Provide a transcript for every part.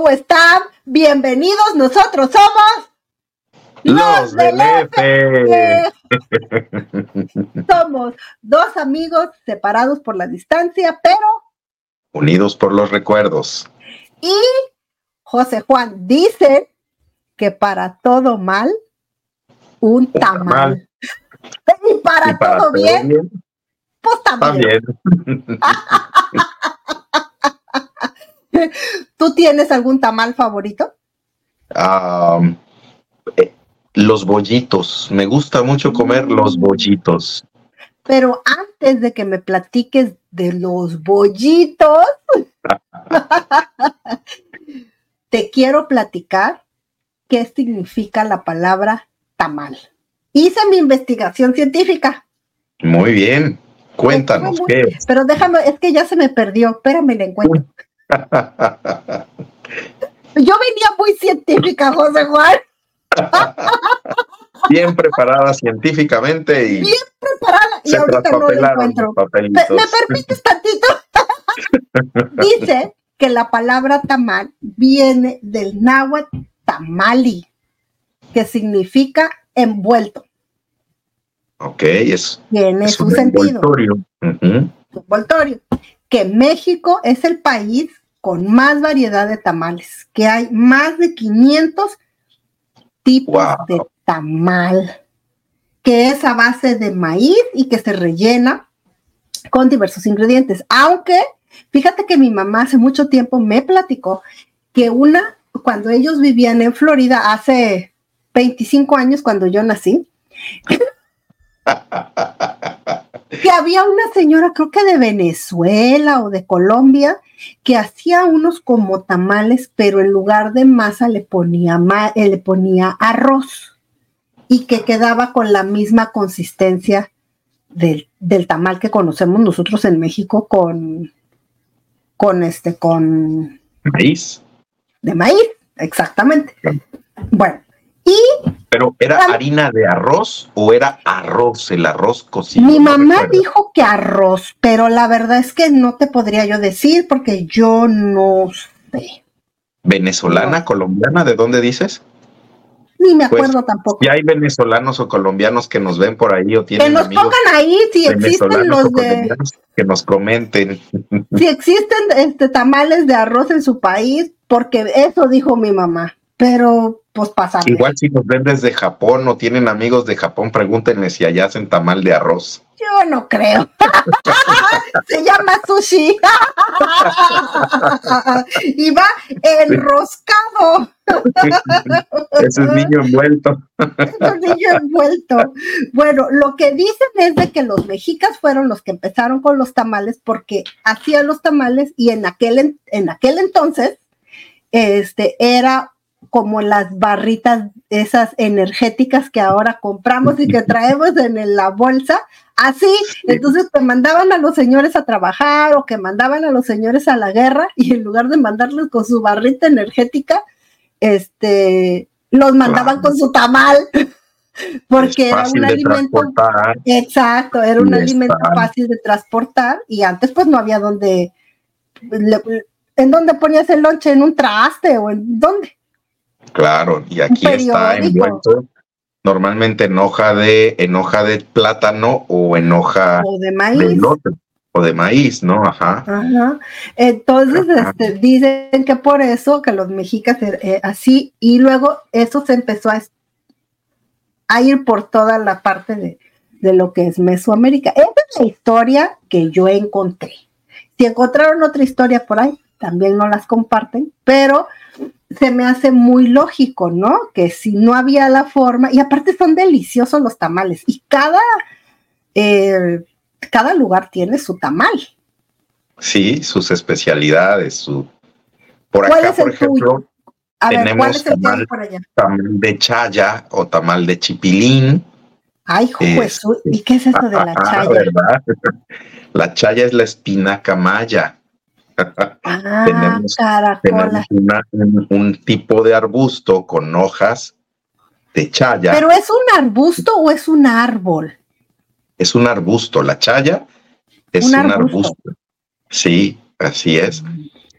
¿Cómo están? Bienvenidos, nosotros somos los, del F. Somos dos amigos separados por la distancia, pero unidos por los recuerdos. Y José Juan dice que para todo mal, un, tamal. Y para, todo, bien, pues también. ¿Tú tienes algún tamal favorito? Eh, los bollitos. Me gusta mucho comer los mm. bollitos. Pero antes de que me platiques de los bollitos, te quiero platicar qué significa la palabra tamal. Hice mi investigación científica. Muy bien. Cuéntanos qué Pero déjame, es que ya se me perdió. Espérame, le encuentro. Yo venía muy científica, José Juan. Bien preparada científicamente y. Bien preparada y ahorita no lo encuentro. ¿Me, permites tantito? Dice que la palabra tamal viene del náhuatl tamali, que significa envuelto. Ok, es. Tiene su sentido. Envoltorio. Que México es el país con más variedad de tamales, que hay más de 500 tipos de tamal, que es a base de maíz y que se rellena con diversos ingredientes. Aunque, fíjate que mi mamá hace mucho tiempo me platicó que una, cuando ellos vivían en Florida, hace 25 años, cuando yo nací, que había una señora, creo que de Venezuela o de Colombia, que hacía unos como tamales, pero en lugar de masa le ponía, eh, le ponía arroz y que quedaba con la misma consistencia del, tamal que conocemos nosotros en México con, con este, con maíz. De maíz, exactamente. Bueno, ¿Pero era harina de arroz o era arroz, el arroz cocido? Mi mamá dijo que arroz, pero la verdad es que no te podría yo decir porque yo no sé. ¿Venezolana, colombiana? ¿De dónde dices? Ni me pues, acuerdo tampoco. Si hay venezolanos o colombianos que nos ven por ahí o tienen Que nos pongan ahí si existen los de... Que nos comenten. Si existen este, tamales de arroz en su país, porque eso dijo mi mamá. Pero pues Igual si nos ven desde Japón o tienen amigos de Japón, pregúntenme si allá hacen tamal de arroz. Yo no creo. Se llama sushi. y va enroscado. Es niño envuelto. es niño envuelto. Bueno, lo que dicen es de que los mexicas fueron los que empezaron con los tamales porque hacían los tamales y en aquel, en aquel entonces este, era como las barritas esas energéticas que ahora compramos y que traemos en la bolsa, así, entonces te mandaban a los señores a trabajar o que mandaban a los señores a la guerra y en lugar de mandarlos con su barrita energética, este, los mandaban con su tamal. Porque era un alimento, exacto, era un alimento fácil de transportar y antes pues no había donde, ¿en dónde ponías el lonche? ¿En un traste o en dónde? Claro, y aquí está envuelto normalmente en hoja de en hoja de plátano o en hoja de maíz. o de maíz, ¿no? Ajá. Ajá. Entonces, este, dicen que por eso que los mexicas eh, eh, así, y luego eso se empezó a, a ir por toda la parte de, de, lo que es Mesoamérica. Esa es la historia que yo encontré. Si encontraron otra historia por ahí, también no las comparten, pero se me hace muy lógico, ¿no? Que si no había la forma, y aparte son deliciosos los tamales, y cada, eh, cada lugar tiene su tamal. Sí, sus especialidades, su... Por acá, por ejemplo, tenemos tamal, de chaya o tamal de chipilín. Ay, Jesús, ¿y qué es eso de la chaya? ¿verdad? La chaya es la espinaca maya. Ah, tenemos, un, tipo de arbusto con hojas de chaya. ¿Pero es un arbusto o es un árbol? Es un arbusto. La chaya es un, arbusto. Sí, así es.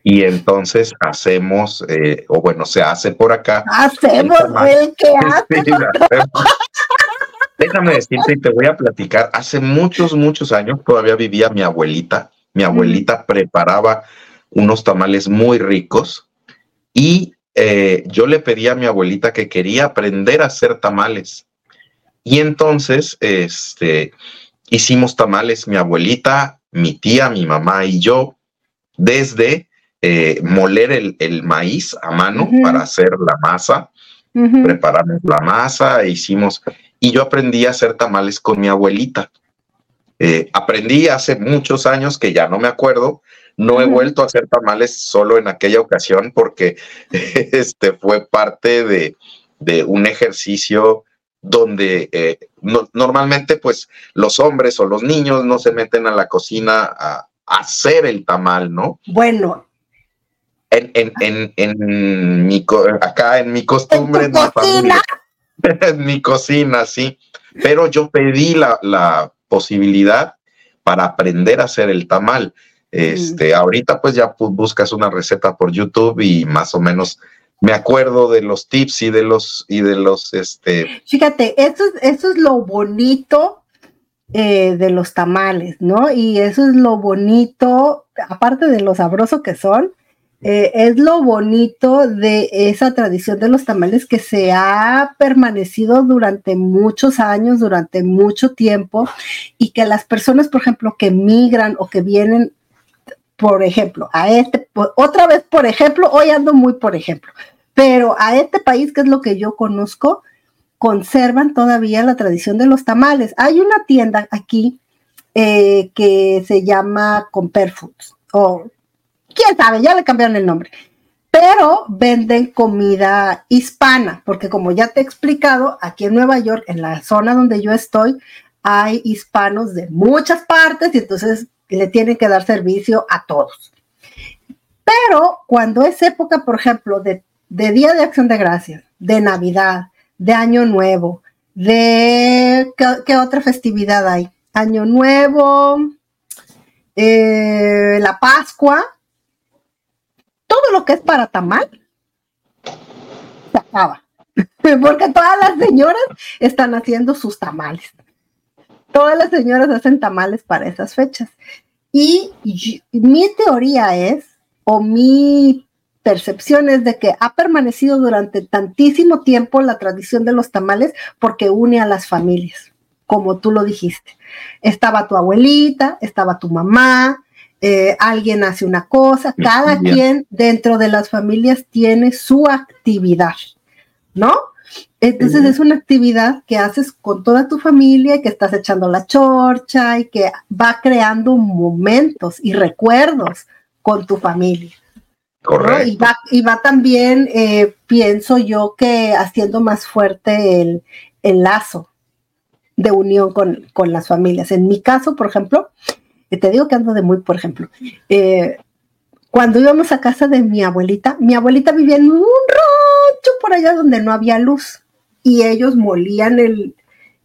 y entonces hacemos, eh, o bueno, se hace por acá. Hacemos el, que hace. Déjame decirte y te voy a platicar. Hace muchos, muchos años todavía vivía mi abuelita. Mi abuelita preparaba unos tamales muy ricos y eh, yo le pedí a mi abuelita que quería aprender a hacer tamales. Y entonces, este, hicimos tamales, mi abuelita, mi tía, mi mamá y yo, desde eh, moler el, maíz a mano para hacer la masa. Preparamos la masa, e hicimos, y yo aprendí a hacer tamales con mi abuelita. Eh, aprendí hace muchos años que ya no me acuerdo, no he vuelto a hacer tamales solo en aquella ocasión porque este fue parte de, un ejercicio donde eh, normalmente pues los hombres o los niños no se meten a la cocina a, hacer el tamal, ¿no? Bueno. En, en, en, mi, acá en mi costumbre, ¿En, mi cocina? en mi cocina, sí. Pero yo pedí la, la posibilidad para aprender a hacer el tamal. Este, ahorita pues ya buscas una receta por YouTube y más o menos me acuerdo de los tips y de los y de los este. Fíjate, eso es, eso es lo bonito eh, de los tamales, ¿no? Y eso es lo bonito, aparte de lo sabroso que son, eh, es lo bonito de esa tradición de los tamales que se ha permanecido durante muchos años, durante mucho tiempo, y que las personas, por ejemplo, que migran o que vienen, por ejemplo, a este, otra vez, por ejemplo, hoy ando muy por ejemplo, pero a este país, que es lo que yo conozco, conservan todavía la tradición de los tamales. Hay una tienda aquí eh, que se llama Comper Foods, o quién sabe, ya le cambiaron el nombre, pero venden comida hispana, porque como ya te he explicado, aquí en Nueva York, en la zona donde yo estoy, hay hispanos de muchas partes y entonces le tienen que dar servicio a todos. Pero cuando es época, por ejemplo, de, Día de Acción de Gracias, de Navidad, de Año Nuevo, de ¿qué, otra festividad hay? Año Nuevo, eh, la Pascua, todo lo que es para tamal, se acaba. Porque todas las señoras están haciendo sus tamales. Todas las señoras hacen tamales para esas fechas. Y, y mi teoría es, o mi percepción es de que ha permanecido durante tantísimo tiempo la tradición de los tamales porque une a las familias, como tú lo dijiste. Estaba tu abuelita, estaba tu mamá, eh, alguien hace una cosa, cada quien dentro de las familias tiene su actividad, ¿no? Entonces es una actividad que haces con toda tu familia y que estás echando la chorcha y que va creando momentos y recuerdos con tu familia. Correcto. Y, va, también, eh, pienso yo, que haciendo más fuerte el, lazo de unión con, las familias. En mi caso, por ejemplo, eh, te digo que ando de muy, por ejemplo, eh, cuando íbamos a casa de mi abuelita, mi abuelita vivía en un rancho por allá donde no había luz y ellos molían el,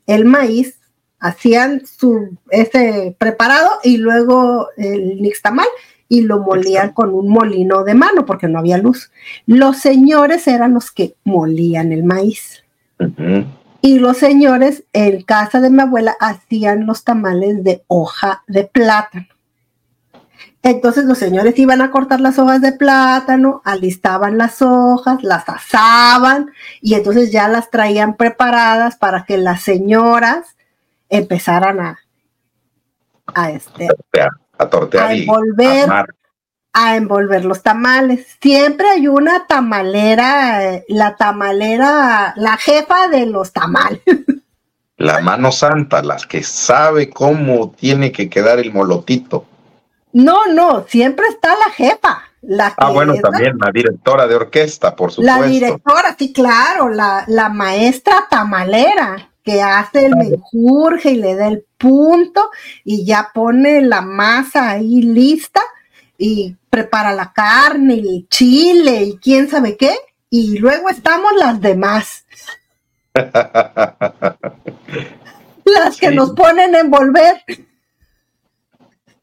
el maíz, hacían su ese preparado y luego el nixtamal y lo molían con un molino de mano porque no había luz. Los señores eran los que molían el maíz. Y los señores en casa de mi abuela hacían los tamales de hoja de plátano. Entonces los señores iban a cortar las hojas de plátano, alistaban las hojas, las asaban y entonces ya las traían preparadas para que las señoras empezaran a, a este, a tortear envolver, a, envolver los tamales. Siempre hay una tamalera, la tamalera, la jefa de los tamales. La mano santa, la que sabe cómo tiene que quedar el molotito. No, no, siempre está la jefa. La ah, bueno, también la, directora de orquesta, por supuesto. La directora, sí, claro, la, la maestra tamalera que hace el menjurje y le da el punto y ya pone la masa ahí lista y prepara la carne, el chile y quién sabe qué. Y luego estamos las demás. las que nos ponen a envolver.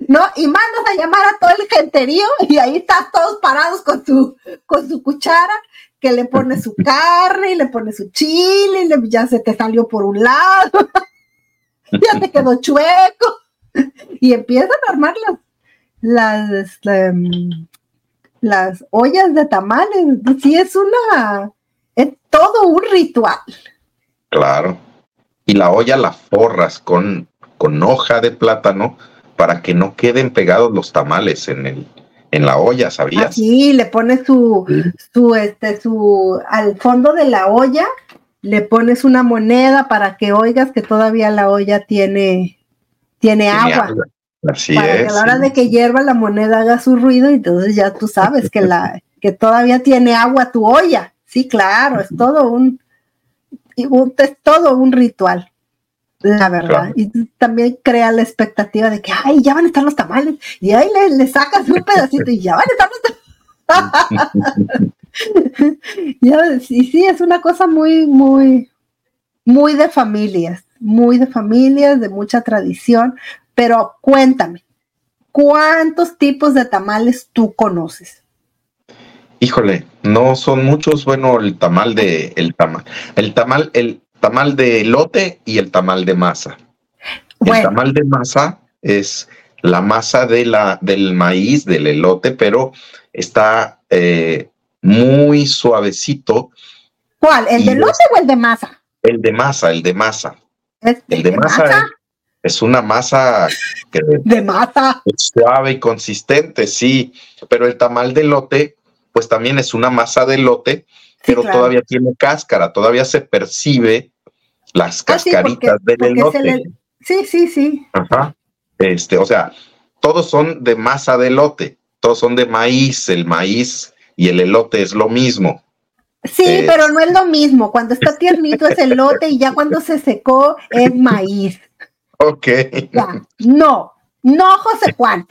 ¿no? Y mandas a llamar a todo el genterío y ahí están todos parados con su, con su cuchara, que le pone su carne y le pone su chile y ya se te salió por un lado, ya te quedó chueco y empiezan a armar las, las, este, las ollas de tamales. Sí, es una, es todo un ritual. Claro. Y la olla la forras con, con hoja de plátano para que no queden pegados los tamales en el en la olla, ¿sabías? Sí, le pones su, su, este, su, al fondo de la olla, le pones una moneda para que oigas que todavía la olla tiene, tiene, agua. Así para es. que a la hora de que hierva la moneda haga su ruido, y entonces ya tú sabes que la, que todavía tiene agua tu olla. Sí, claro, es todo un, es todo un ritual la verdad. Y también crea la expectativa de que, ay, ya van a estar los tamales. Y ahí le, le sacas un pedacito y ya van a estar los tamales. ya, sí, sí, es una cosa muy, muy, muy de familias, muy de familias, de mucha tradición. Pero cuéntame, ¿cuántos tipos de tamales tú conoces? Híjole, no son muchos. Bueno, el tamal de, el tamal, el tamal, el, tamal de elote y el tamal de masa. El tamal de masa es la masa de la, del maíz, del elote, pero está eh, muy suavecito. ¿Cuál? ¿El de elote o el de masa? El de masa, el de masa. ¿Es el de, de masa, masa? Es, una masa que de masa es suave y consistente, sí, pero el tamal de elote, pues también es una masa de elote, pero sí, claro. todavía tiene cáscara, todavía se percibe las cascaritas ah, sí, porque, del elote. Sí, sí, sí. Ajá. Este, o sea, todos son de masa de elote, todos son de maíz, el maíz y el elote es lo mismo. Sí, eh, pero no es lo mismo. Cuando está tiernito es elote y ya cuando se secó es maíz. Ok. Ya. No, no, José Juan.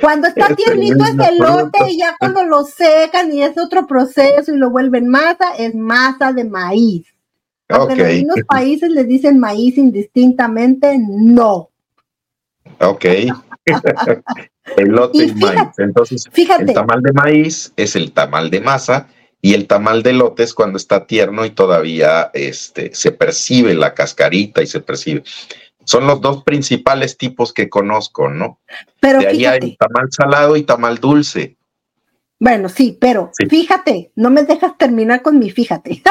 Cuando está tiernito es elote y ya cuando lo secan y es otro proceso y lo vuelven masa, es masa de maíz. Aunque Okay. en algunos países le dicen maíz indistintamente, no. Ok. elote Y y, fíjate, maíz. Entonces, Fíjate, el tamal de maíz es el tamal de masa y el tamal de elote es cuando está tierno y todavía este, se percibe la cascarita y se percibe. Son los dos principales tipos que conozco, ¿no? pero De ahí fíjate, hay tamal salado y tamal dulce. bueno, sí, pero Sí. fíjate, no me dejas terminar con mi fíjate.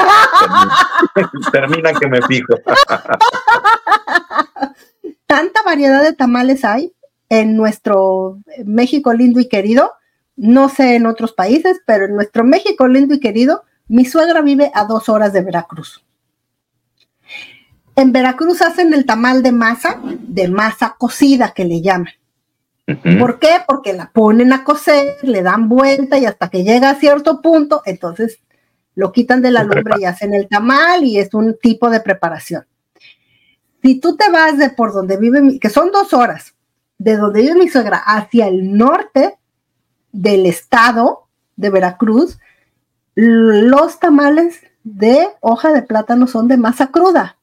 Termina que me fijo. Tanta variedad de tamales hay en nuestro México lindo y querido. No sé en otros países, pero en nuestro México lindo y querido, mi suegra vive a dos horas de Veracruz. En Veracruz hacen el tamal de masa, de masa cocida que le llaman. ¿Por qué? Porque la ponen a cocer, le dan vuelta y hasta que llega a cierto punto, entonces lo quitan de la lumbre y hacen el tamal y es un tipo de preparación. Si tú te vas de por donde vive, mi, que son dos horas, de donde vive mi suegra hacia el norte del estado de Veracruz, los tamales de hoja de plátano son de masa cruda.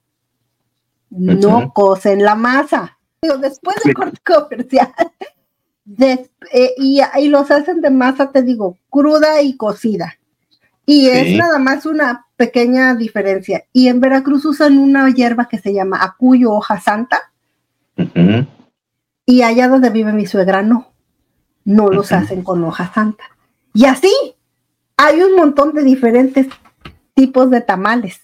No cocen la masa. Digo, Después del corte comercial, des- eh, y, y los hacen de masa, te digo, cruda y cocida. Y es Sí. nada más una pequeña diferencia. Y en Veracruz usan una hierba que se llama acuyo hoja santa, y allá donde vive mi suegra no. No los hacen con hoja santa. Y así hay un montón de diferentes tipos de tamales.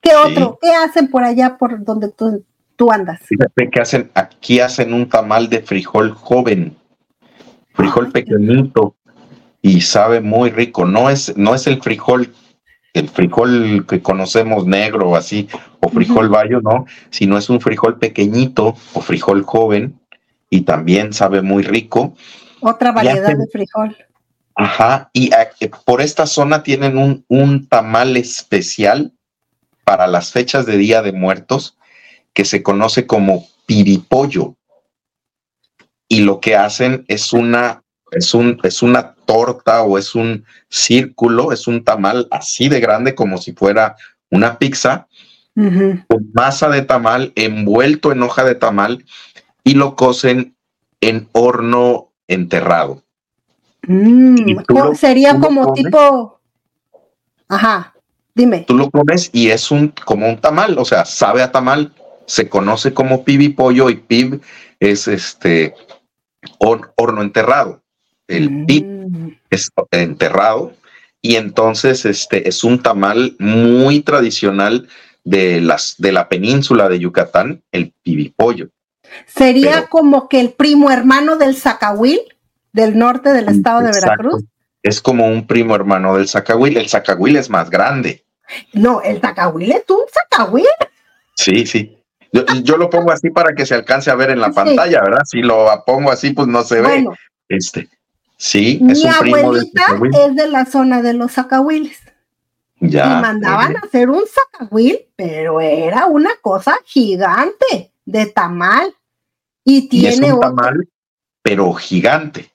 ¿Qué Sí. otro? ¿Qué hacen por allá por donde tú, tú andas? Fíjate que hacen, aquí hacen un tamal de frijol joven, frijol Ay, pequeñito y sabe muy rico. No es, no es el frijol, el frijol que conocemos negro o así, o frijol bayo, no, sino es un frijol pequeñito o frijol joven y también sabe muy rico. Otra variedad hacen- de frijol. Ajá, y a- eh, por esta zona tienen un, un tamal especial para las fechas de Día de Muertos que se conoce como piripollo. Y lo que hacen es una, es un, es una torta o es un círculo, es un tamal así de grande como si fuera una pizza, Ujú. con masa de tamal envuelto en hoja de tamal y lo cocen en horno enterrado. Mm, sería como tipo, ajá, dime. Tú lo comes y es un como un tamal, o sea, sabe a tamal, se conoce como pollo y pib es este horno enterrado. El mm. pib es enterrado y entonces este es un tamal muy tradicional de las de la península de Yucatán, el pibipollo. Sería como que el primo hermano del zacahuil del norte del estado de Veracruz. Es como un primo hermano del zacahuil. El zacahuil es más grande. No, el zacahuil es un zacahuil. Sí, sí. Yo, lo pongo así para que se alcance a ver en la pantalla, ¿verdad? Si lo pongo así, pues no se ve. Este, sí, es un primo abuelita es de la zona de los zacahuiles. Ya. Y mandaban a hacer un zacahuil, pero era una cosa gigante de tamal. Y tiene un tamal, pero gigante.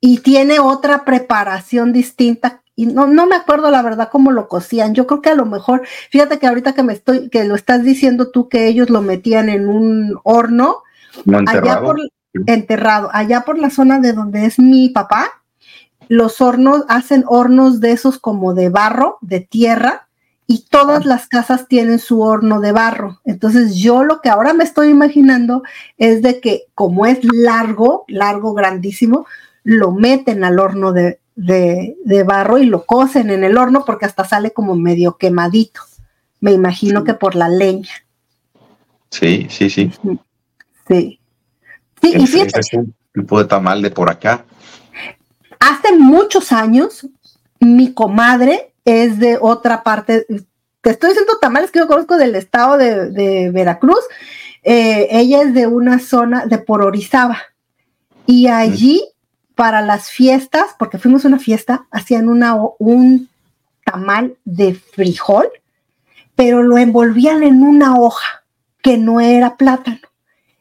Y tiene otra preparación distinta. Y no, no me acuerdo la verdad cómo lo cocían. Yo creo que a lo mejor, fíjate que ahorita que me estoy, que lo estás diciendo tú que ellos lo metían en un horno, allá por enterrado, allá por la zona de donde es mi papá, los hornos hacen hornos de esos como de barro, de tierra, y todas las casas tienen su horno de barro. Entonces yo lo que ahora me estoy imaginando es de que como es largo, largo, grandísimo, lo meten al horno de, barro y lo cocen en el horno porque hasta sale como medio quemadito. Me imagino que por la leña. Sí, sí, sí. Sí. Sí, y fíjate, es un tipo de tamal de por acá. Hace muchos años, mi comadre es de otra parte. Te estoy diciendo tamales que yo conozco del estado de, Veracruz. Eh, ella es de una zona de por Orizaba. Y allí, para las fiestas, porque fuimos a una fiesta, hacían una, un tamal de frijol, pero lo envolvían en una hoja que no era plátano.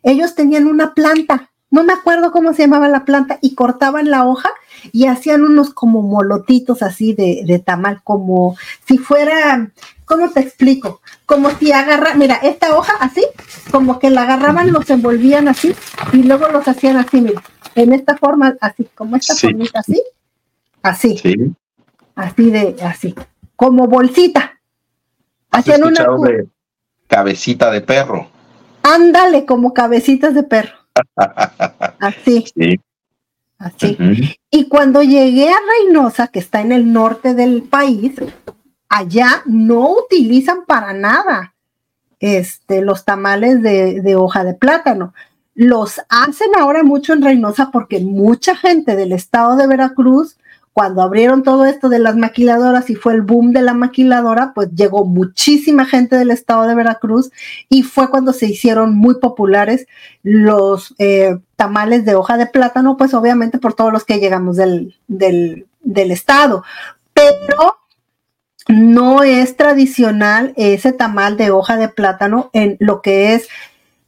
Ellos tenían una planta, no me acuerdo cómo se llamaba la planta, y cortaban la hoja y hacían unos como molotitos así de, tamal, como si fuera, ¿cómo te explico? Como si agarra, mira, esta hoja así, como que la agarraban, los envolvían así y luego los hacían así, mira, en esta forma, así, como esta formita así, así, así de, así, como bolsita. Hacían una de cabecita de perro. Ándale, como cabecitas de perro. Así. Sí. Así. Y cuando llegué a Reynosa, que está en el norte del país, allá no utilizan para nada este, los tamales de, de hoja de plátano. Los hacen ahora mucho en Reynosa porque mucha gente del estado de Veracruz cuando abrieron todo esto de las maquiladoras y fue el boom de la maquiladora, pues llegó muchísima gente del estado de Veracruz y fue cuando se hicieron muy populares los eh, tamales de hoja de plátano, pues obviamente por todos los que llegamos del, del, del estado. Pero no es tradicional ese tamal de hoja de plátano en lo que es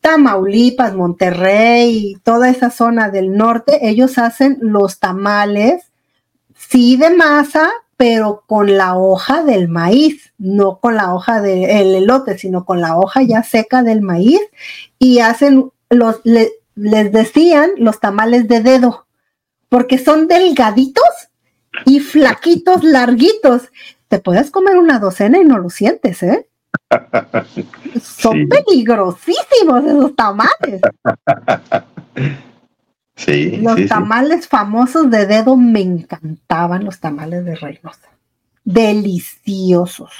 Tamaulipas, Monterrey, toda esa zona del norte, ellos hacen los tamales sí de masa, pero con la hoja del maíz, no con la hoja del elote, sino con la hoja ya seca del maíz y hacen los, les decían los tamales de dedo, porque son delgaditos y flaquitos, larguitos. Te puedes comer una docena y no lo sientes, ¿eh? Son peligrosísimos esos tamales. los tamales famosos de dedo me encantaban, los tamales de Reynosa. Deliciosos.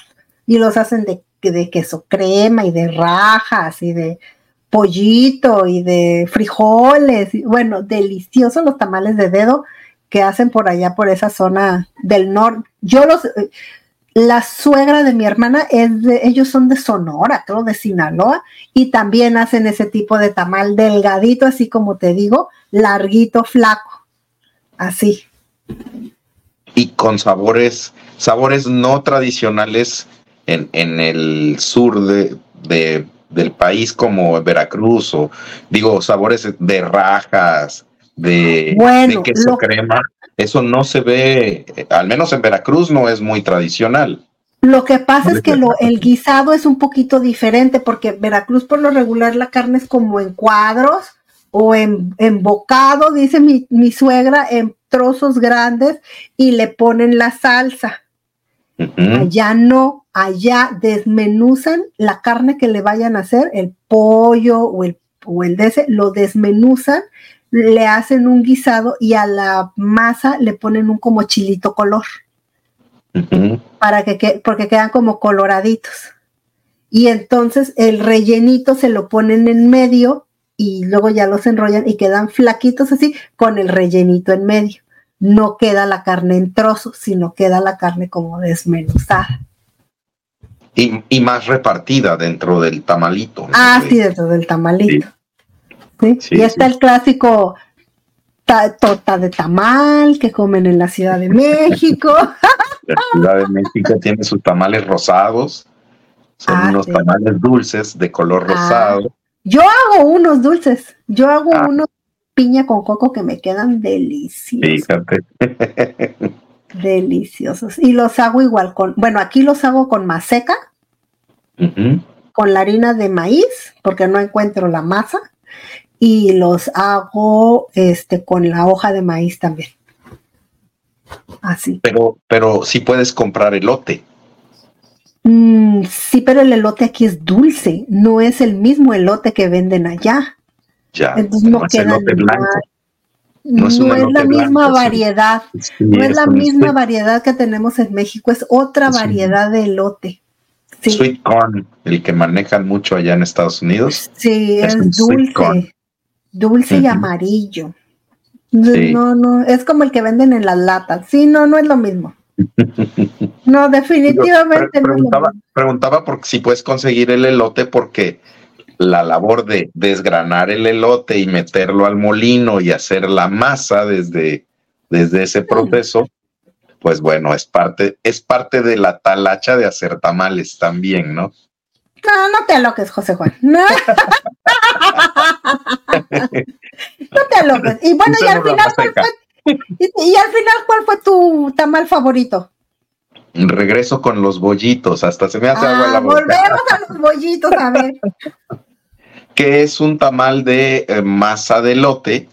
Y los hacen de, de queso crema y de rajas y de pollito y de frijoles. bueno, deliciosos los tamales de dedo que hacen por allá, por esa zona del norte. Yo los, la suegra de mi hermana es de, ellos son de Sonora, creo, de Sinaloa, y también hacen ese tipo de tamal delgadito, así como te digo, larguito, flaco, así. Y con sabores, sabores no tradicionales en, el sur de, del país como Veracruz, o digo, sabores de rajas, de, de queso crema. Eso no se ve, al menos en Veracruz no es muy tradicional. Lo que pasa es que lo, el guisado es un poquito diferente porque Veracruz por lo regular la carne es como en cuadros, o en, en bocado, dice mi, mi suegra, en trozos grandes y le ponen la salsa. Allá no, allá desmenuzan la carne que le vayan a hacer, el pollo o el, o el de ese, lo desmenuzan, le hacen un guisado y a la masa le ponen un como chilito color. Para que, porque quedan como coloraditos. Y entonces el rellenito se lo ponen en medio y luego ya los enrollan y quedan flaquitos así con el rellenito en medio no queda la carne en trozos, sino queda la carne como desmenuzada. Y, más repartida dentro del tamalito. Ah, sí, dentro del tamalito. Sí. y está el clásico torta de tamal que comen en la Ciudad de México. La Ciudad de México tiene sus tamales rosados. Son ah, unos tamales dulces de color ah, rosado. Yo hago unos dulces. Yo hago ah. unos piña con coco que me quedan deliciosos. deliciosos. Y los hago igual con, bueno, aquí los hago con maseca, con la harina de maíz, porque no encuentro la masa, y los hago este con la hoja de maíz también. Así. Pero, pero sí puedes comprar elote. Mm, sí, pero el elote aquí es dulce, no es el mismo elote que venden allá. Entonces no, queda No es, la misma variedad, no es la misma variedad que tenemos en México, es otra variedad de elote. Sweet corn, el que manejan mucho allá en Estados Unidos. Sí, es, dulce, dulce y amarillo. No, no, es como el que venden en las latas. Sí, no, no es lo mismo. No, definitivamente preguntaba, no Preguntaba por si puedes conseguir el elote porque la labor de desgranar el elote y meterlo al molino y hacer la masa desde, desde ese proceso, pues bueno, es parte, es parte de la talacha de hacer tamales también, ¿no? No, no te aloques, José Juan. No, te aloques. Y bueno, y al final, ¿cuál fue, y, al final, ¿cuál fue tu tamal favorito? Regreso con los bollitos, hasta se me hace agua la ah, boca. Volvemos a los bollitos, a ver. que es un tamal de eh, masa de lote,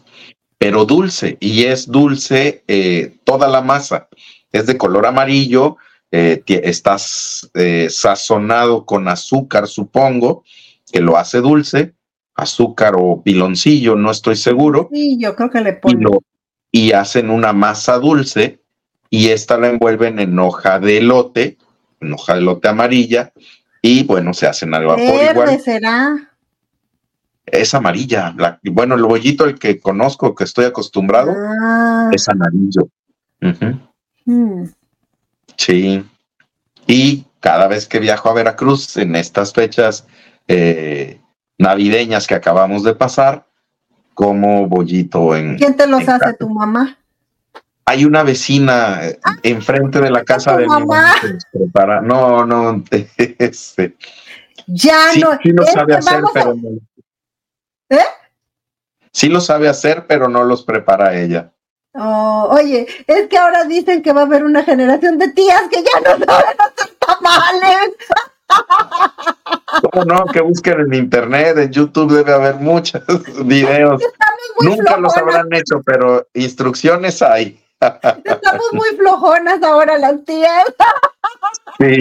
pero dulce, y es dulce eh, toda la masa. Es de color amarillo, eh, estás sazonado con azúcar, supongo, que lo hace dulce, azúcar o piloncillo, no estoy seguro. Sí, yo creo que le ponen. Y, hacen una masa dulce y esta la envuelven en hoja de lote, en hoja de lote amarilla, y bueno, se hacen al vapor Verde será es amarilla. bueno, el bollito, el que conozco, que estoy acostumbrado, ah. es amarillo. Hmm. Sí. Y cada vez que viajo a Veracruz en estas fechas eh, navideñas que acabamos de pasar, como bollito en. ¿Quién te los hace? ¿Tu mamá? Hay una vecina ah, enfrente de la casa de mamá? mi mamá. No, no, este. Ya no. Sí lo sabe hacer, pero no. ¿Eh? Sí lo sabe hacer, pero no los prepara ella. Oh, oye, es que ahora dicen que va a haber una generación de tías que ya no saben hacer tamales. ¿Cómo no? Que busquen en internet, en YouTube debe haber muchos videos. Nunca los habrán hecho, pero instrucciones hay. Estamos muy flojonas ahora las tías. Sí.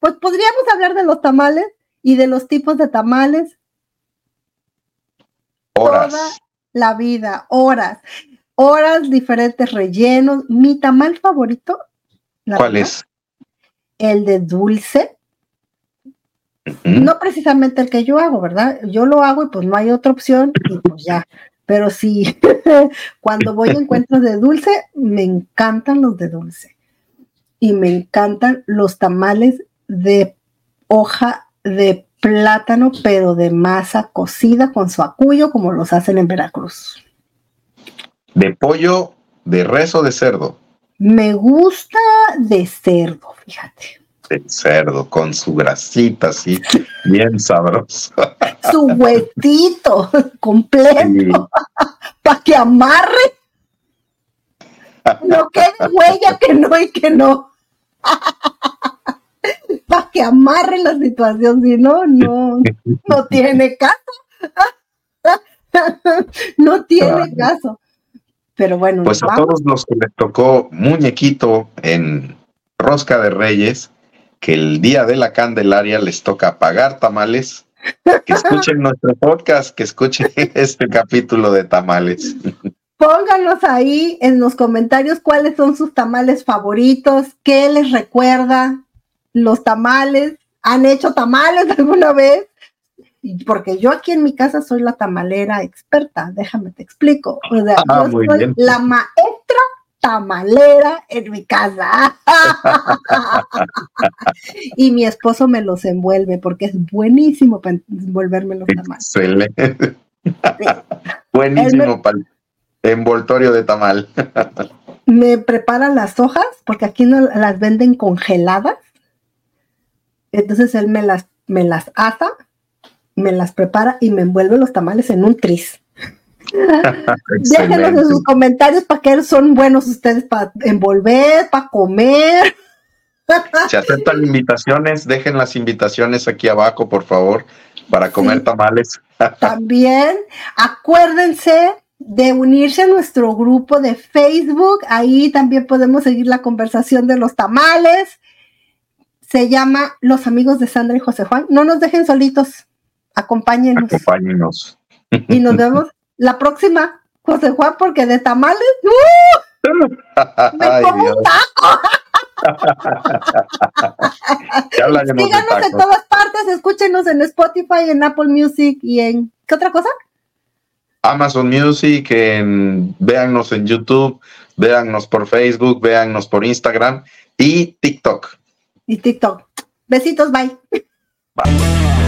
Pues podríamos hablar de los tamales y de los tipos de tamales. Horas. Toda la vida, horas. Horas, diferentes rellenos. Mi tamal favorito. ¿Cuál es? El de dulce. No precisamente el que yo hago, ¿verdad? Yo lo hago y pues no hay otra opción y pues ya. Pero sí, cuando voy a encuentros de dulce, me encantan los de dulce. Y me encantan los tamales de hoja de plátano, pero de masa cocida con su acuyo, como los hacen en Veracruz. ¿De pollo, de res o de cerdo? Me gusta de cerdo, fíjate. De cerdo, con su grasita así, bien sabroso. Su huetito completo, para que amarre. No quede huella que no y que no para que amarre la situación, si no, no, no tiene caso. no tiene caso. Pero bueno. Pues a todos los que les tocó muñequito en Rosca de Reyes, que el día de la Candelaria les toca pagar tamales, que escuchen nuestro podcast, que escuchen este capítulo de tamales. Pónganos ahí en los comentarios cuáles son sus tamales favoritos, qué les recuerda los tamales, han hecho tamales alguna vez, porque yo aquí en mi casa soy la tamalera experta, déjame te explico. Ah, yo soy la maestra tamalera en mi casa. y mi esposo me los envuelve porque es buenísimo para envolverme los tamales. Excelente. Buenísimo para envoltorio de tamal. me prepara las hojas, porque aquí no las venden congeladas. Entonces él me las, me las asa, me las prepara y me envuelve los tamales en un tris. Déjenos en sus comentarios para qué son buenos ustedes para envolver, para comer. Si aceptan invitaciones, dejen las invitaciones aquí abajo, por favor, para comer tamales. También acuérdense de unirse a nuestro grupo de Facebook. Ahí también podemos seguir la conversación de los tamales. Se llama Los Amigos de Sandra y José Juan. No nos dejen solitos. Acompáñenos. Acompáñenos. Y nos vemos la próxima, José Juan, porque de tamales. ¡uh! me como un taco. Síganos en todas partes, escúchenos en Spotify, en Apple Music y en. ¿Qué otra cosa? Amazon Music, en, véannos en YouTube, véannos por Facebook, véannos por Instagram y TikTok. Y TikTok. Besitos, bye. Bye.